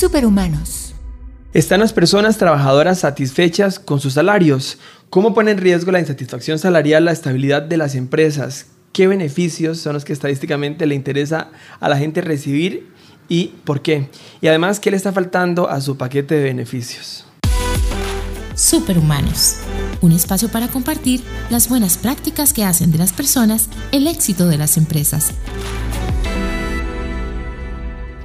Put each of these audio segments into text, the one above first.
Superhumanos. ¿Están las personas trabajadoras satisfechas con sus salarios? ¿Cómo pone en riesgo la insatisfacción salarial la estabilidad de las empresas? ¿Qué beneficios son los que estadísticamente le interesa a la gente recibir y por qué? Y además, ¿qué le está faltando a su paquete de beneficios? Superhumanos. Un espacio para compartir las buenas prácticas que hacen de las personas el éxito de las empresas.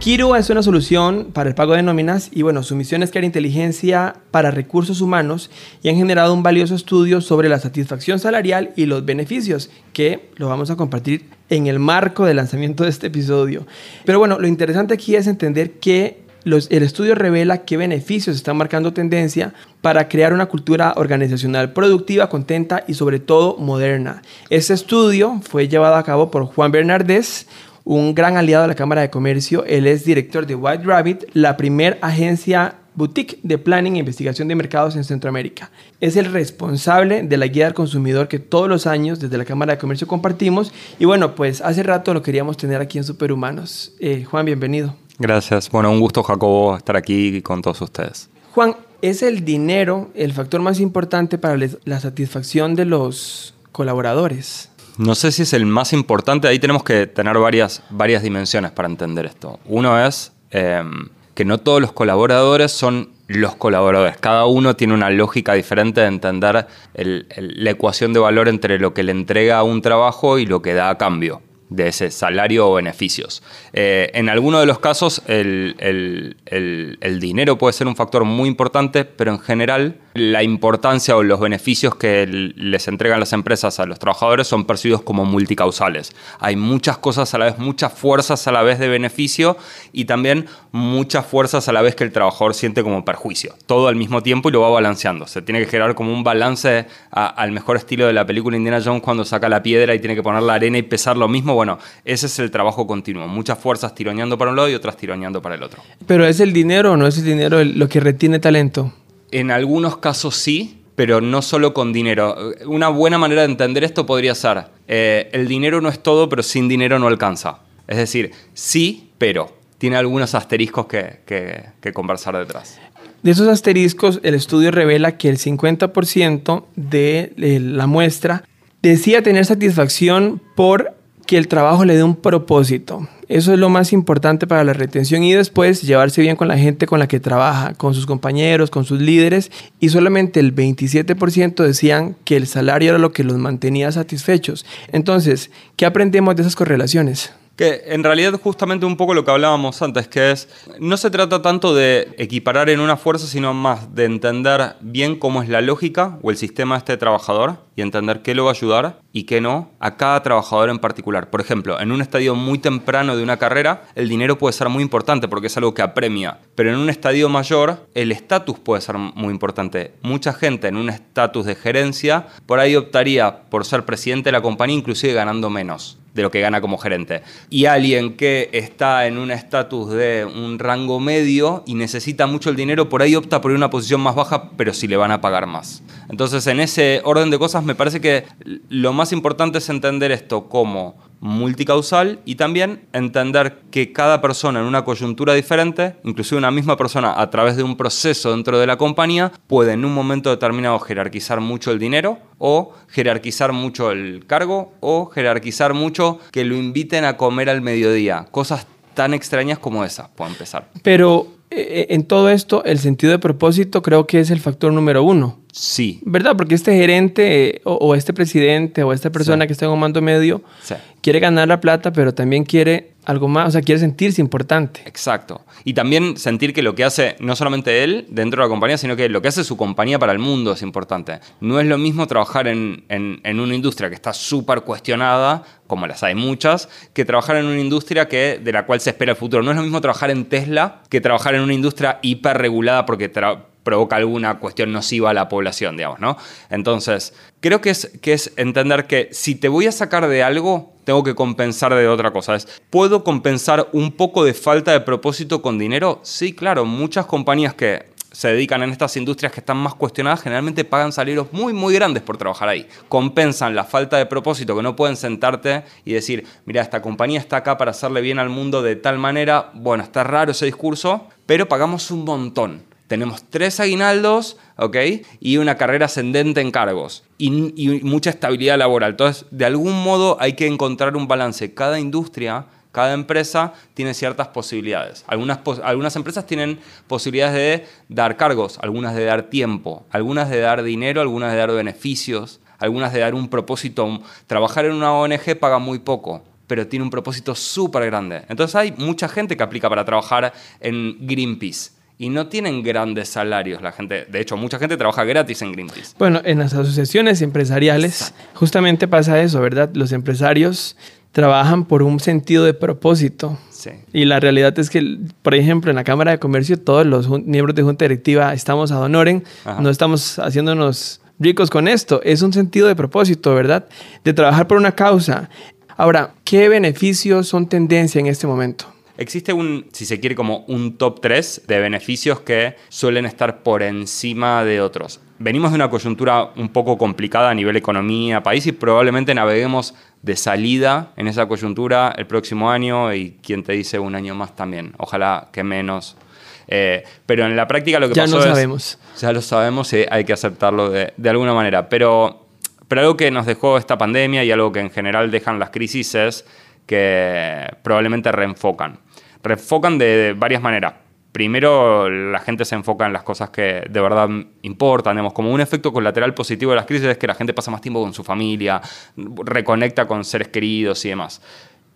Kiro es una solución para el pago de nóminas y bueno, su misión es crear inteligencia para recursos humanos y han generado un valioso estudio sobre la satisfacción salarial y los beneficios que lo vamos a compartir en el marco del lanzamiento de este episodio. Pero bueno, lo interesante aquí es entender que el estudio revela qué beneficios están marcando tendencia para crear una cultura organizacional productiva, contenta y sobre todo moderna. Este estudio fue llevado a cabo por Juan Bernardés, un gran aliado de la Cámara de Comercio. Él es director de White Rabbit, la primer agencia boutique de planning e investigación de mercados en Centroamérica. Es el responsable de la guía del consumidor que todos los años desde la Cámara de Comercio compartimos. Y bueno, pues hace rato lo queríamos tener aquí en Superhumanos. Eh, Juan, bienvenido. Gracias. Bueno, un gusto, Jacobo, estar aquí con todos ustedes. Juan, ¿es el dinero el factor más importante para la satisfacción de los colaboradores? No sé si es el más importante, ahí tenemos que tener varias, varias dimensiones para entender esto. Uno es em, que no todos los colaboradores son los colaboradores. Cada uno tiene una lógica diferente de entender la ecuación de valor entre lo que le entrega a un trabajo y lo que da a cambio de ese salario o beneficios. Eh, en algunos de los casos el, el, dinero puede ser un factor muy importante, pero en general la importancia o los beneficios que les entregan las empresas a los trabajadores son percibidos como multicausales. Hay muchas cosas a la vez, muchas fuerzas a la vez de beneficio y también muchas fuerzas a la vez que el trabajador siente como perjuicio. Todo al mismo tiempo y lo va balanceando. Se tiene que generar como un balance al mejor estilo de la película Indiana Jones cuando saca la piedra y tiene que poner la arena y pesar lo mismo. Bueno, ese es el trabajo continuo. Muchas fuerzas tironeando para un lado y otras tironeando para el otro. Pero ¿es el dinero o no es el dinero lo que retiene talento? En algunos casos sí, pero no solo con dinero. Una buena manera de entender esto podría ser, eh, el dinero no es todo, pero sin dinero no alcanza. Es decir, sí, pero tiene algunos asteriscos que, que, conversar detrás. De esos asteriscos, el estudio revela que el 50% de la muestra decía tener satisfacción por que el trabajo le dé un propósito. Eso es lo más importante para la retención y después llevarse bien con la gente con la que trabaja, con sus compañeros, con sus líderes y solamente el 27% decían que el salario era lo que los mantenía satisfechos. Entonces, ¿qué aprendemos de esas correlaciones? Que en realidad justamente un poco lo que hablábamos antes, que es, no se trata tanto de equiparar en una fuerza, sino más de entender bien cómo es la lógica o el sistema de este trabajador y entender qué lo va a ayudar y qué no a cada trabajador en particular. Por ejemplo, en un estadio muy temprano de una carrera, el dinero puede ser muy importante porque es algo que apremia, pero en un estadio mayor, el estatus puede ser muy importante. Mucha gente en un estatus de gerencia por ahí optaría por ser presidente de la compañía inclusive ganando menos de lo que gana como gerente. Y alguien que está en un estatus de un rango medio y necesita mucho el dinero, por ahí opta por una posición más baja, pero si le van a pagar más. Entonces, en ese orden de cosas, me parece que lo más importante es entender esto como multicausal y también entender que cada persona en una coyuntura diferente, inclusive una misma persona a través de un proceso dentro de la compañía, puede en un momento determinado jerarquizar mucho el dinero o jerarquizar mucho el cargo o jerarquizar mucho que lo inviten a comer al mediodía. Cosas tan extrañas como esas, puedo empezar. Pero en todo esto, el sentido de propósito creo que es el factor número uno. Sí. ¿Verdad? Porque este gerente o, este presidente o esta persona que está en un mando medio quiere ganar la plata, pero también quiere algo más, o sea, quiere sentirse importante. Exacto. Y también sentir que lo que hace no solamente él dentro de la compañía, sino que lo que hace su compañía para el mundo es importante. No es lo mismo trabajar en, en una industria que está súper cuestionada, como las hay muchas, que trabajar en una industria que, de la cual se espera el futuro. No es lo mismo trabajar en Tesla que trabajar en una industria hiperregulada porque provoca alguna cuestión nociva a la población, digamos, ¿no? Entonces, creo que es, que es entender que si te voy a sacar de algo, tengo que compensar de otra cosa. ¿Puedo compensar un poco de falta de propósito con dinero? Sí, claro, muchas compañías que se dedican en estas industrias que están más cuestionadas, generalmente pagan salarios muy, muy grandes por trabajar ahí. Compensan la falta de propósito, que no pueden sentarte y decir, mira, esta compañía está acá para hacerle bien al mundo de tal manera, bueno, está raro ese discurso, pero pagamos un montón. Tenemos tres aguinaldos, ¿ok? Y una carrera ascendente en cargos y, y mucha estabilidad laboral. Entonces, de algún modo hay que encontrar un balance. Cada industria cada empresa tiene ciertas posibilidades. Algunas, algunas, empresas tienen posibilidades de dar cargos, algunas de dar tiempo, algunas de dar dinero, algunas de dar beneficios, algunas de dar un propósito. Trabajar en una ONG paga muy poco, pero tiene un propósito súper grande. Entonces hay mucha gente que aplica para trabajar en Greenpeace y no tienen grandes salarios la gente. De hecho, mucha gente trabaja gratis en Greenpeace. Bueno, en las asociaciones empresariales justamente pasa eso, ¿verdad? Los empresarios trabajan por un sentido de propósito. Sí. Y la realidad es que, por ejemplo, en la Cámara de Comercio, todos los miembros de Junta Directiva estamos a honoren, no estamos haciéndonos ricos con esto. Es un sentido de propósito, ¿verdad? De trabajar por una causa. Ahora, ¿qué beneficios son tendencia en este momento? Existe un, si se quiere, como un top 3 de beneficios que suelen estar por encima de otros. Venimos de una coyuntura un poco complicada a nivel economía, país y probablemente naveguemos de salida en esa coyuntura el próximo año y quien te dice un año más también. Ojalá que menos. Eh, pero en la práctica lo que ya pasó lo sabemos. Ya lo sabemos y hay que aceptarlo de, de alguna manera. Pero, pero algo que nos dejó esta pandemia y algo que en general dejan las crisis es que probablemente reenfocan. Reenfocan de varias maneras primero la gente se enfoca en las cosas que de verdad importan, como un efecto colateral positivo de las crisis es que la gente pasa más tiempo con su familia, reconecta con seres queridos y demás.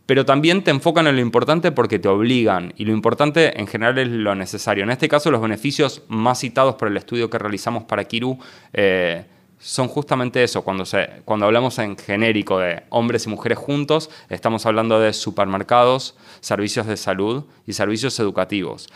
Pero también te enfocan en lo importante porque te obligan y lo importante en general es lo necesario. En este caso los beneficios más citados por el estudio que realizamos para Kiru eh, son justamente eso. Cuando, se, cuando hablamos en genérico de hombres y mujeres juntos, estamos hablando de supermercados, servicios de salud y servicios educativos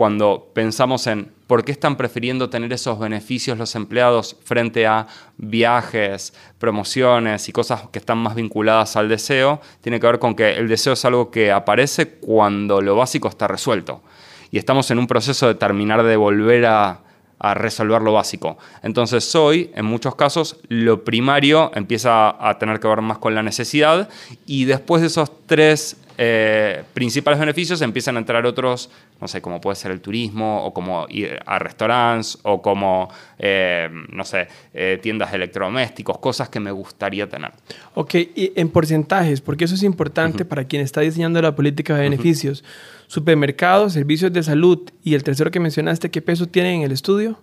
cuando pensamos en por qué están prefiriendo tener esos beneficios los empleados frente a viajes, promociones y cosas que están más vinculadas al deseo, tiene que ver con que el deseo es algo que aparece cuando lo básico está resuelto. Y estamos en un proceso de terminar de volver a, resolver lo básico. Entonces hoy, en muchos casos, lo primario empieza a tener que ver más con la necesidad y después de esos tres eh, principales beneficios empiezan a entrar otros, no sé, como puede ser el turismo, o como ir a restaurantes, o como, eh, no sé, eh, tiendas de electrodomésticos, cosas que me gustaría tener. Ok, y en porcentajes, porque eso es importante para quien está diseñando la política de beneficios. Supermercados, servicios de salud y el tercero que mencionaste, ¿qué peso tienen en el estudio?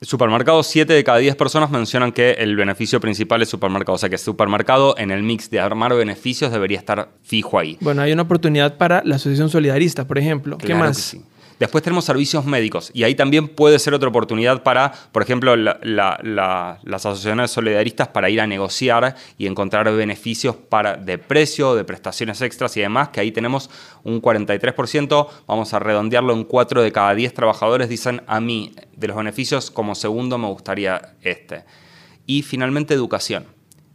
Supermercados, 7 de cada 10 personas mencionan que el beneficio principal es supermercado. O sea que supermercado en el mix de armar beneficios debería estar fijo ahí. Bueno, hay una oportunidad para la Asociación Solidarista, por ejemplo. ¿Qué más? Después tenemos servicios médicos y ahí también puede ser otra oportunidad para, por ejemplo, las asociaciones solidaristas para ir a negociar y encontrar beneficios para, de precio, de prestaciones extras y demás, que ahí tenemos un 43%, vamos a redondearlo en 4 de cada 10 trabajadores dicen a mí de los beneficios como segundo me gustaría este. Y finalmente educación.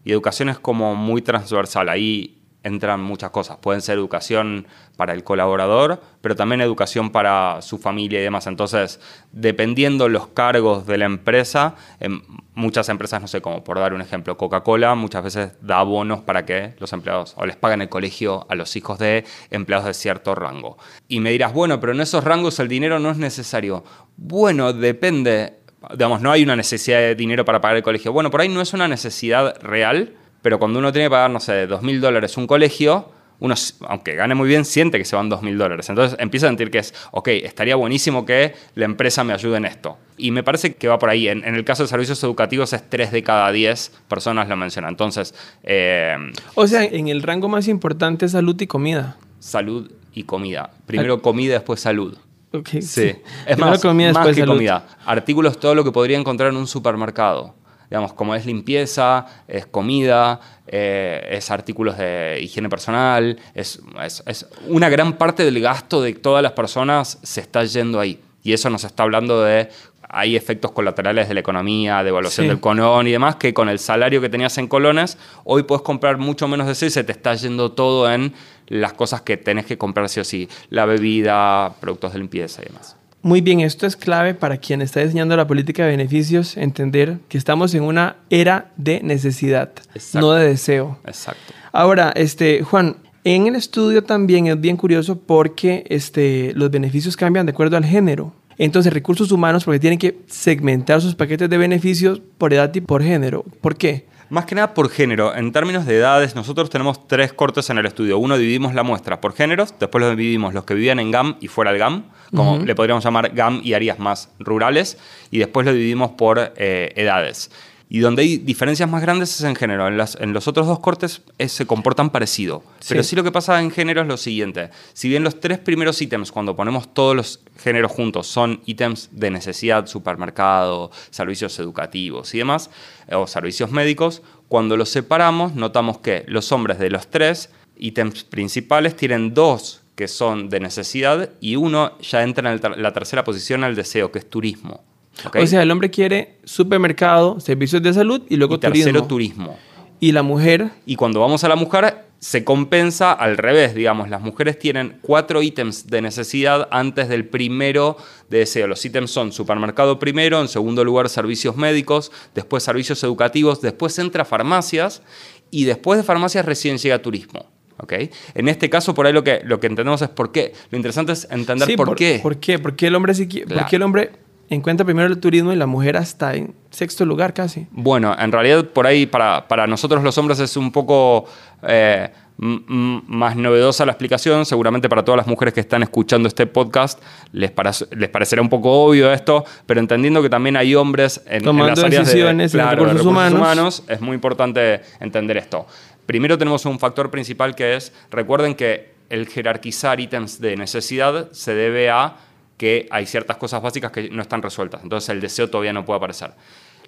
Y educación es como muy transversal. Ahí entran muchas cosas. Pueden ser educación para el colaborador, pero también educación para su familia y demás. Entonces, dependiendo los cargos de la empresa, en muchas empresas, no sé, como por dar un ejemplo, Coca-Cola muchas veces da bonos para que los empleados o les paguen el colegio a los hijos de empleados de cierto rango. Y me dirás, bueno, pero en esos rangos el dinero no es necesario. Bueno, depende. Digamos, no hay una necesidad de dinero para pagar el colegio. Bueno, por ahí no es una necesidad real, pero cuando uno tiene que pagar, no sé, dos mil dólares un colegio, uno, aunque gane muy bien, siente que se van dos mil dólares. Entonces empieza a sentir que es, ok, estaría buenísimo que la empresa me ayude en esto. Y me parece que va por ahí. En, el caso de servicios educativos es tres de cada diez personas lo mencionan. Entonces... Eh, o sea, en el rango más importante es salud y comida. Salud y comida. Primero comida, después salud. Okay, sí. Es más, comida, más que comida. Artículos, todo lo que podría encontrar en un supermercado digamos, como es limpieza, es comida, eh, es artículos de higiene personal, es, es, una gran parte del gasto de todas las personas se está yendo ahí. Y eso nos está hablando de, hay efectos colaterales de la economía, de evaluación del colón y demás, que con el salario que tenías en colones, hoy puedes comprar mucho menos de eso y se te está yendo todo en las cosas que tenés que comprar sí o sí, la bebida, productos de limpieza y demás. Muy bien, esto es clave para quien está diseñando la política de beneficios, entender que estamos en una era de necesidad, no de deseo. Exacto. Ahora, este, Juan, En el estudio también es bien curioso porque este, los beneficios cambian de acuerdo al género. Entonces, recursos humanos, porque tienen que segmentar sus paquetes de beneficios por edad y por género. ¿Por qué? Más que nada por género. En términos de edades, nosotros tenemos tres cortes en el estudio. Uno dividimos la muestra por géneros, después los dividimos los que vivían en GAM y fuera del GAM, como le podríamos llamar GAM y áreas más rurales, y después lo dividimos por eh, edades. Y donde hay diferencias más grandes es en género. En, las, en los otros dos cortes eh, se comportan parecido. Pero sí lo que pasa en género es lo siguiente. Si bien los tres primeros ítems, cuando ponemos todos los géneros juntos, son ítems de necesidad, supermercado, servicios educativos y demás, eh, o servicios médicos, cuando los separamos notamos que los hombres de los tres ítems principales tienen dos que son de necesidad y uno ya entra en la tercera posición al deseo, que es turismo. O sea, el hombre quiere supermercado, servicios de salud y luego y tercero, turismo. Y la mujer. Y cuando vamos a la mujer, se compensa al revés, digamos. Las mujeres tienen cuatro ítems de necesidad antes del primero de deseo. Los ítems son supermercado primero, en segundo lugar servicios médicos, después servicios educativos, después entra farmacias y después de farmacias recién llega turismo. ¿Okay? En este caso, por ahí lo que, lo que entendemos es por qué. Lo interesante es entender por, qué. ¿Por qué? ¿Por qué el hombre, ¿por qué el hombre encuentra primero el turismo y la mujer hasta en sexto lugar casi. Bueno, en realidad por ahí para, para nosotros los hombres es un poco eh, más novedosa la explicación. Seguramente para todas las mujeres que están escuchando este podcast les, les parecerá un poco obvio esto, pero entendiendo que también hay hombres en, las áreas de, recursos, humanos. es muy importante entender esto. Primero tenemos un factor principal que es, recuerden que el jerarquizar ítems de necesidad se debe a que hay ciertas cosas básicas que no están resueltas. Entonces el deseo todavía no puede aparecer.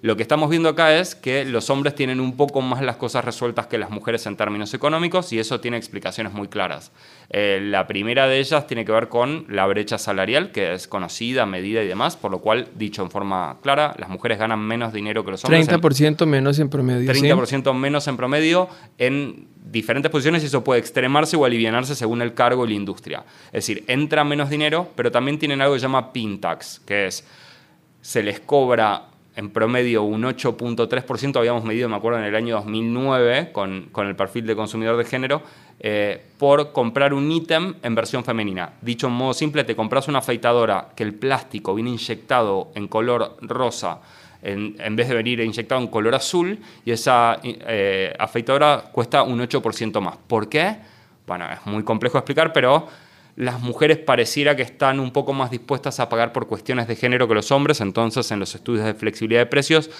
Lo que estamos viendo acá es que los hombres tienen un poco más las cosas resueltas que las mujeres en términos económicos y eso tiene explicaciones muy claras. Eh, la primera de ellas tiene que ver con la brecha salarial, que es conocida, medida y demás, por lo cual, dicho en forma clara, las mujeres ganan menos dinero que los hombres. 30% menos en promedio. 30% menos en promedio en diferentes posiciones y eso puede extremarse o alivianarse según el cargo y la industria. Es decir, entra menos dinero, pero también tienen algo que se llama PIN tax, que es se les cobra en promedio un 8.3%, habíamos medido, me acuerdo, en el año 2009 con, con el perfil de consumidor de género, eh, por comprar un ítem en versión femenina. Dicho en modo simple, te compras una afeitadora que el plástico viene inyectado en color rosa en, vez de venir inyectado en color azul y esa eh, afeitadora cuesta un 8% más. ¿Por qué? Bueno, es muy complejo explicar, pero las mujeres pareciera que están un poco más dispuestas a pagar por cuestiones de género que los hombres, entonces en los estudios de flexibilidad de precios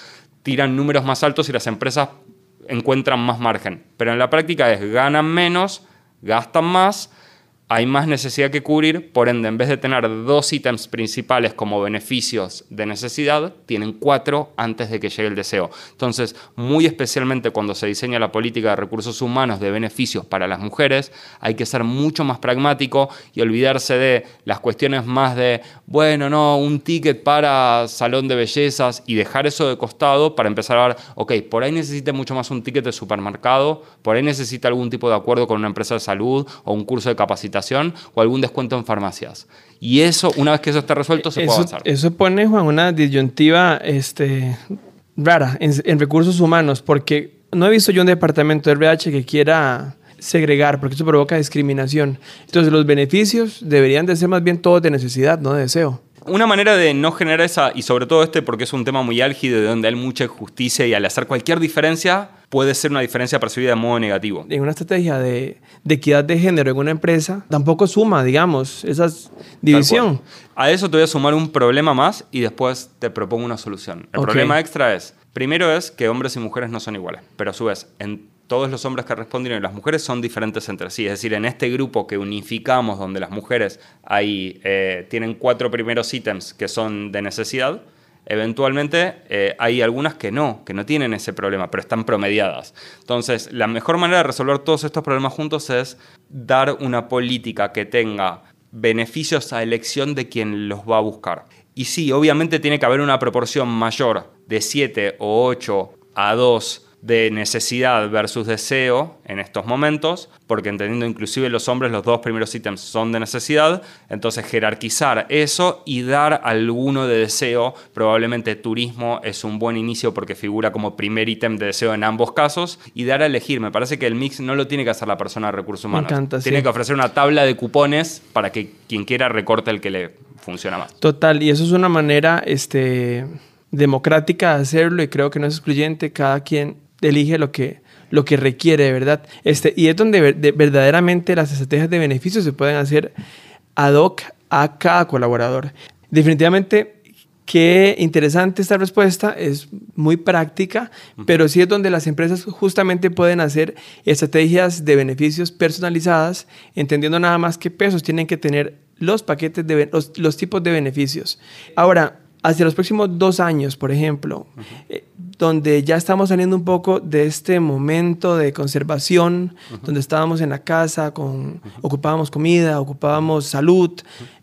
tiran números más altos y las empresas encuentran más margen. Pero en la práctica es ganan menos, gastan más hay más necesidad que cubrir, por ende, en vez de tener dos ítems principales como beneficios de necesidad, tienen cuatro antes de que llegue el deseo. Entonces, muy especialmente cuando se diseña la política de recursos humanos de beneficios para las mujeres, hay que ser mucho más pragmático y olvidarse de las cuestiones más de, bueno, no, un ticket para salón de bellezas y dejar eso de costado para empezar a ver, ok, por ahí necesita mucho más un ticket de supermercado, por ahí necesita algún tipo de acuerdo con una empresa de salud o un curso de capacitación o algún descuento en farmacias. Y eso, una vez que eso esté resuelto, se puede avanzar. Eso pone, Juan, una disyuntiva este, rara en, recursos humanos, porque no he visto yo un departamento de RH que quiera segregar, porque eso provoca discriminación. Entonces, los beneficios deberían de ser más bien todos de necesidad, no de deseo. Una manera de no generar esa, y sobre todo este porque es un tema muy álgido, de donde hay mucha injusticia y al hacer cualquier diferencia puede ser una diferencia percibida de modo negativo. En una estrategia de, equidad de género en una empresa, tampoco suma, digamos, esa división. A eso te voy a sumar un problema más y después te propongo una solución. El problema extra es, primero es que hombres y mujeres no son iguales, pero a su vez, en todos los hombres que responden y las mujeres son diferentes entre sí. Es decir, en este grupo que unificamos, donde las mujeres hay, eh, tienen cuatro primeros ítems que son de necesidad, eventualmente eh, hay algunas que no, que no tienen ese problema, pero están promediadas. Entonces, la mejor manera de resolver todos estos problemas juntos es dar una política que tenga beneficios a elección de quien los va a buscar. Y sí, obviamente tiene que haber una proporción mayor de 7 o 8 a 2 de necesidad versus deseo en estos momentos, porque entendiendo inclusive los hombres los dos primeros ítems son de necesidad, entonces jerarquizar eso y dar alguno de deseo, probablemente turismo es un buen inicio porque figura como primer ítem de deseo en ambos casos, y dar a elegir, me parece que el mix no lo tiene que hacer la persona de recursos humanos, tiene que ofrecer una tabla de cupones para que quien quiera recorte el que le funciona más. Total, y eso es una manera este, democrática de hacerlo y creo que no es excluyente, cada quien elige lo que, lo que requiere, ¿verdad? Este, y es donde verdaderamente las estrategias de beneficios se pueden hacer ad hoc a cada colaborador. Definitivamente, qué interesante esta respuesta, es muy práctica, pero sí es donde las empresas justamente pueden hacer estrategias de beneficios personalizadas, entendiendo nada más qué pesos tienen que tener los paquetes de los, los tipos de beneficios. Ahora, hacia los próximos dos años, por ejemplo, donde ya estamos saliendo un poco de este momento de conservación, donde estábamos en la casa, con, ocupábamos comida, ocupábamos salud,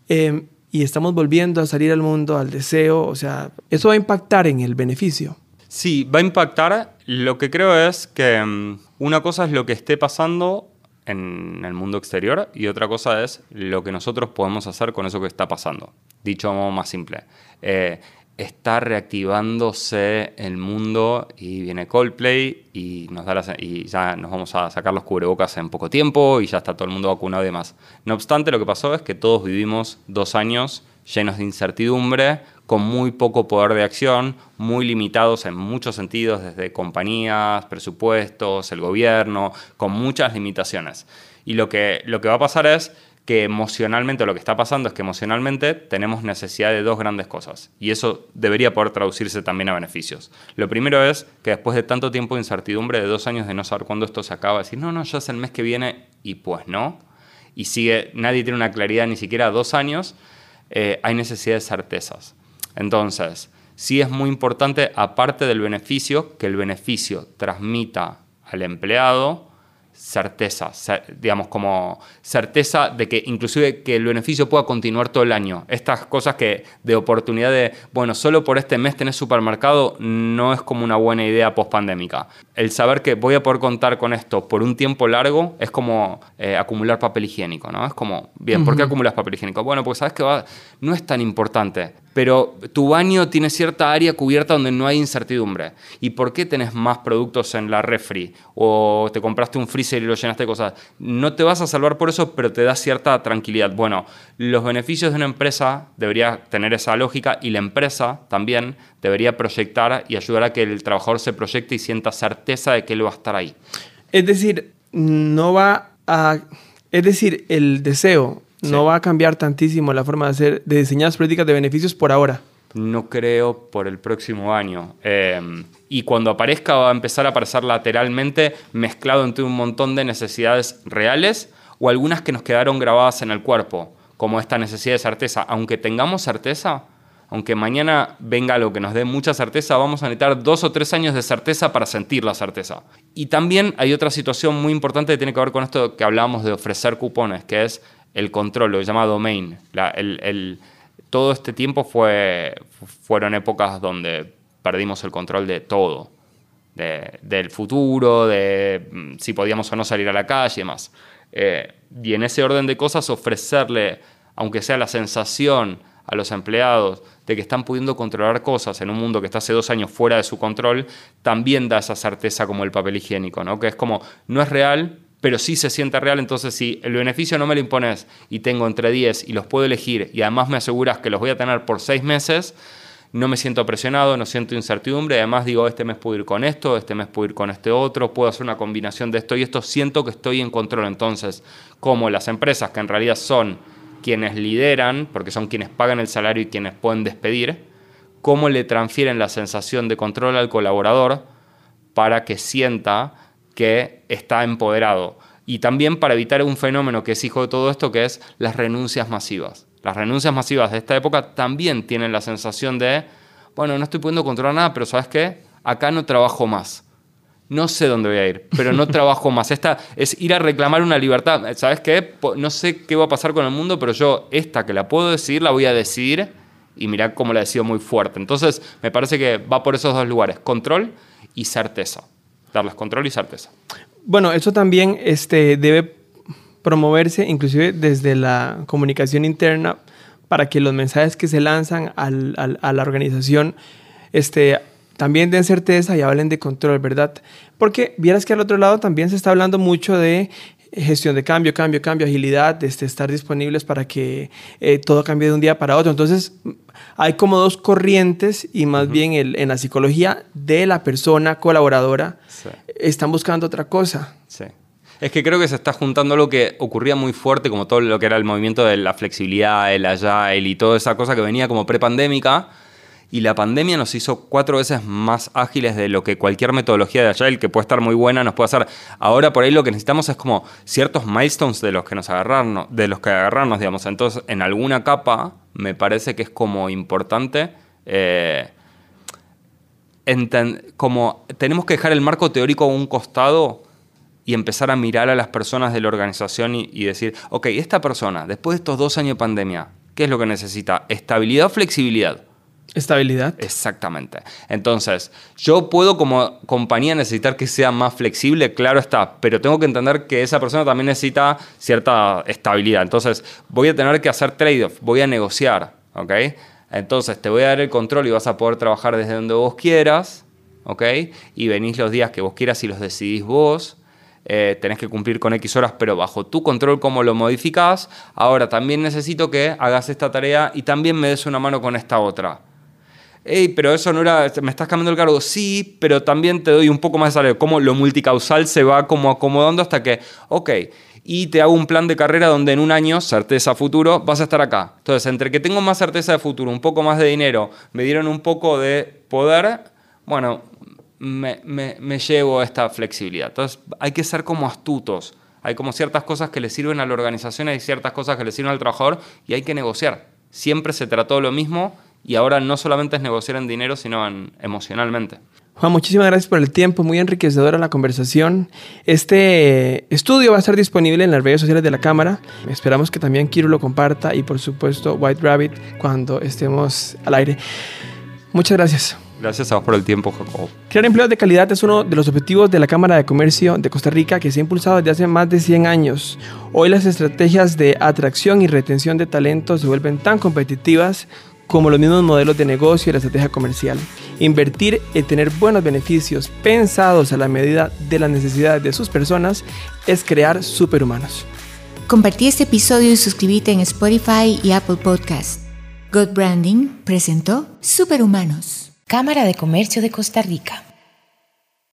em, y estamos volviendo a salir al mundo, al deseo, o sea, eso va a impactar en el beneficio. Sí, va a impactar. Lo que creo es que em, una cosa es lo que esté pasando en el mundo exterior y otra cosa es lo que nosotros podemos hacer con eso que está pasando. Dicho de modo más simple. Eh, está reactivándose el mundo y viene Coldplay y, nos da y ya nos vamos a sacar los cubrebocas en poco tiempo y ya está todo el mundo vacunado y demás. No obstante, lo que pasó es que todos vivimos dos años llenos de incertidumbre, con muy poco poder de acción, muy limitados en muchos sentidos, desde compañías, presupuestos, el gobierno, con muchas limitaciones. Y lo que, lo que va a pasar es que emocionalmente, lo que está pasando es que emocionalmente tenemos necesidad de dos grandes cosas. Y eso debería poder traducirse también a beneficios. Lo primero es que después de tanto tiempo de incertidumbre, de dos años de no saber cuándo esto se acaba, decir, no, no, ya es el mes que viene, y pues no. Y sigue, nadie tiene una claridad ni siquiera dos años, eh, hay necesidad de certezas. Entonces, sí es muy importante, aparte del beneficio, que el beneficio transmita al empleado certeza, digamos, como certeza de que inclusive que el beneficio pueda continuar todo el año. Estas cosas que de oportunidad de, bueno, solo por este mes tenés supermercado no es como una buena idea post pandémica. El saber que voy a poder contar con esto por un tiempo largo es como eh, acumular papel higiénico, ¿no? Es como, bien, ¿por qué acumulas papel higiénico? Bueno, porque sabes que va, no es tan importante pero tu baño tiene cierta área cubierta donde no hay incertidumbre. ¿Y por qué tenés más productos en la refri? O te compraste un freezer y lo llenaste de cosas. No te vas a salvar por eso, pero te da cierta tranquilidad. Bueno, los beneficios de una empresa debería tener esa lógica y la empresa también debería proyectar y ayudar a que el trabajador se proyecte y sienta certeza de que él va a estar ahí. Es decir, no va a... Es decir, el deseo no va a cambiar tantísimo la forma de hacer, de diseñar las políticas de beneficios por ahora. No creo por el próximo año. Em, y cuando aparezca va a empezar a aparecer lateralmente mezclado entre un montón de necesidades reales o algunas que nos quedaron grabadas en el cuerpo, como esta necesidad de certeza. Aunque tengamos certeza, aunque mañana venga algo que nos dé mucha certeza, vamos a necesitar dos o tres años de certeza para sentir la certeza. Y también hay otra situación muy importante que tiene que ver con esto que hablábamos de ofrecer cupones, que es el control, lo que se llama domain. todo este tiempo fue, fueron épocas donde perdimos el control de todo, del futuro, de mm, si podíamos o no salir a la calle y demás. Eh, y en ese orden de cosas ofrecerle, aunque sea la sensación a los empleados de que están pudiendo controlar cosas en un mundo que está hace dos años fuera de su control, también da esa certeza como el papel higiénico, ¿no? que es como, no es real, pero sí se siente real, entonces si el beneficio no me lo impones y tengo entre 10 y los puedo elegir y además me aseguras que los voy a tener por 6 meses, no me siento presionado, no siento incertidumbre, además digo, este mes puedo ir con esto, este mes puedo ir con este otro, puedo hacer una combinación de esto y esto, siento que estoy en control. Entonces, como las empresas que en realidad son quienes lideran, porque son quienes pagan el salario y quienes pueden despedir, cómo le transfieren la sensación de control al colaborador para que sienta que está empoderado. Y también para evitar un fenómeno que es hijo de todo esto, que es las renuncias masivas. Las renuncias masivas de esta época también tienen la sensación de, bueno, no estoy pudiendo controlar nada, pero ¿sabes qué? Acá no trabajo más. No sé dónde voy a ir, pero no trabajo más. Esta es ir a reclamar una libertad. ¿Sabes qué? No sé qué va a pasar con el mundo, pero yo esta que la puedo decidir, la voy a decidir y mirá cómo la decido muy fuerte. Entonces, me parece que va por esos dos lugares, control y certeza. Darles control y certeza. Bueno, eso también este, debe promoverse inclusive desde la comunicación interna para que los mensajes que se lanzan a la organización este, también den certeza y hablen de control, ¿verdad? Porque vieras que al otro lado también se está hablando mucho de gestión de cambio, cambio, cambio, agilidad, este, estar disponibles para que eh, todo cambie de un día para otro. Entonces, hay como dos corrientes y más bien el, en la psicología de la persona colaboradora están buscando otra cosa. Sí. Es que creo que se está juntando lo que ocurría muy fuerte, como todo lo que era el movimiento de la flexibilidad, el agile y toda esa cosa que venía como prepandémica. Y la pandemia nos hizo cuatro veces más ágiles de lo que cualquier metodología de agile, que puede estar muy buena, nos puede hacer. Ahora por ahí lo que necesitamos es como ciertos milestones de los que nos agarrarnos, de los que agarrarnos, digamos. Entonces, en alguna capa, me parece que es como importante. Eh, como tenemos que dejar el marco teórico a un costado y empezar a mirar a las personas de la organización y, decir, ok, esta persona, después de estos dos años de pandemia, ¿qué es lo que necesita? ¿Estabilidad o flexibilidad? Estabilidad. Exactamente. Entonces, yo puedo como compañía necesitar que sea más flexible, claro está, pero tengo que entender que esa persona también necesita cierta estabilidad. Entonces, voy a tener que hacer trade-off, voy a negociar, ¿ok? Entonces, te voy a dar el control y vas a poder trabajar desde donde vos quieras, ¿ok? Y venís los días que vos quieras y los decidís vos. Eh, tenés que cumplir con X horas, pero bajo tu control cómo lo modificás. Ahora también necesito que hagas esta tarea y también me des una mano con esta otra. Ey, pero eso no era, me estás cambiando el cargo, sí, pero también te doy un poco más de salario. Cómo lo multicausal se va como acomodando hasta que, ok, y te hago un plan de carrera donde en un año, certeza futuro, vas a estar acá. Entonces, entre que tengo más certeza de futuro, un poco más de dinero, me dieron un poco de poder, bueno, me, me, llevo esta flexibilidad. Entonces hay que ser como astutos. Hay como ciertas cosas que le sirven a la organización, hay ciertas cosas que le sirven al trabajador y hay que negociar. Siempre se trató lo mismo y ahora no solamente es negociar en dinero, sino en, emocionalmente. Juan, muchísimas gracias por el tiempo, muy enriquecedora la conversación. Este estudio va a estar disponible en las redes sociales de la Cámara. Esperamos que también Kiro lo comparta y por supuesto White Rabbit cuando estemos al aire. Muchas gracias. Gracias a vos por el tiempo, Jacob. Crear empleos de calidad es uno de los objetivos de la Cámara de Comercio de Costa Rica que se ha impulsado desde hace más de 100 años. Hoy las estrategias de atracción y retención de talentos se vuelven tan competitivas como los mismos modelos de negocio y la estrategia comercial. Invertir y tener buenos beneficios pensados a la medida de las necesidades de sus personas es crear superhumanos. Compartí este episodio y suscríbete en Spotify y Apple Podcast. God Branding presentó Superhumanos. Cámara de Comercio de Costa Rica.